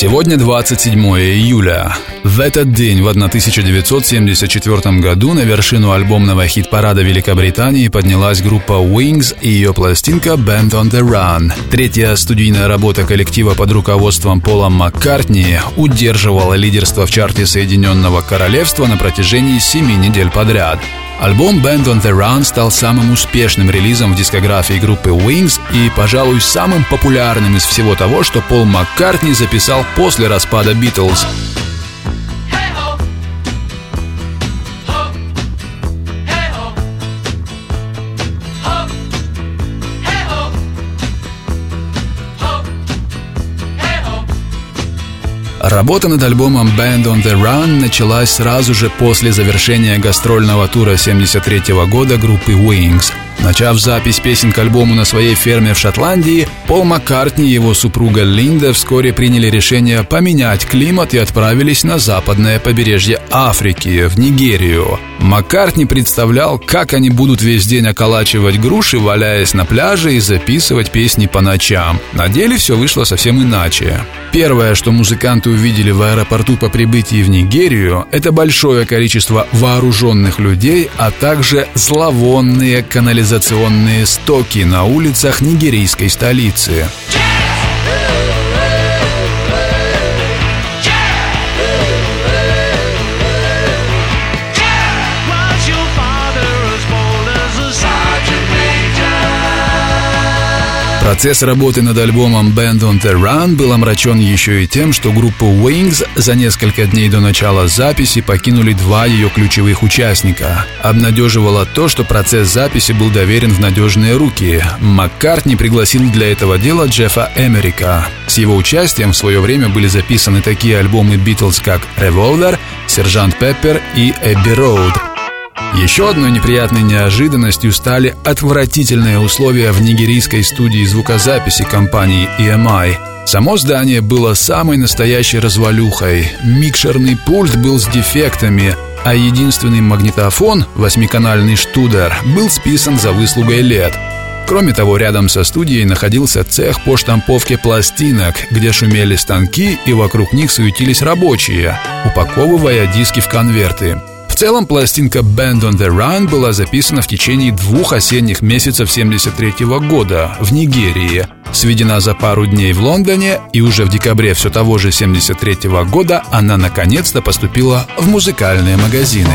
Сегодня 27 июля. В этот день, в 1974 году, на вершину альбомного хит-парада Великобритании поднялась группа Wings и ее пластинка Band on the Run. Третья студийная работа коллектива под руководством Пола Маккартни удерживала лидерство в чарте Соединенного Королевства на протяжении семи недель подряд. Альбом Band on the Run стал самым успешным релизом в дискографии группы Wings и, пожалуй, самым популярным из всего того, что Пол Маккартни записал после распада Битлз. Работа над альбомом Band on the Run началась сразу же после завершения гастрольного тура 73 года группы Wings. Начав запись песен к альбому на своей ферме в Шотландии, Пол Маккартни и его супруга Линда вскоре приняли решение поменять климат и отправились на западное побережье Африки, в Нигерию. Маккартни представлял, как они будут весь день околачивать груши, валяясь на пляже и записывать песни по ночам. На деле все вышло совсем иначе. Первое, что музыканты увидели в аэропорту по прибытии в Нигерию, это большое количество вооруженных людей, а также зловонные канализационные стоки на улицах нигерийской столицы. Процесс работы над альбомом Band on the Run был омрачен еще и тем, что группу Wings за несколько дней до начала записи покинули два ее ключевых участника. Обнадеживало то, что процесс записи был доверен в надежные руки. Маккартни пригласил для этого дела Джеффа Эмерика. С его участием в свое время были записаны такие альбомы Битлз, как Revolver, Сержант Пеппер и Эбби Роуд. Еще одной неприятной неожиданностью стали отвратительные условия в нигерийской студии звукозаписи компании EMI. Само здание было самой настоящей развалюхой. Микшерный пульт был с дефектами, а единственный магнитофон, восьмиканальный штудер, был списан за выслугой лет. Кроме того, рядом со студией находился цех по штамповке пластинок, где шумели станки и вокруг них суетились рабочие, упаковывая диски в конверты целом пластинка Band on the Run была записана в течение двух осенних месяцев 73 года в Нигерии, сведена за пару дней в Лондоне, и уже в декабре все того же 73 года она наконец-то поступила в музыкальные магазины.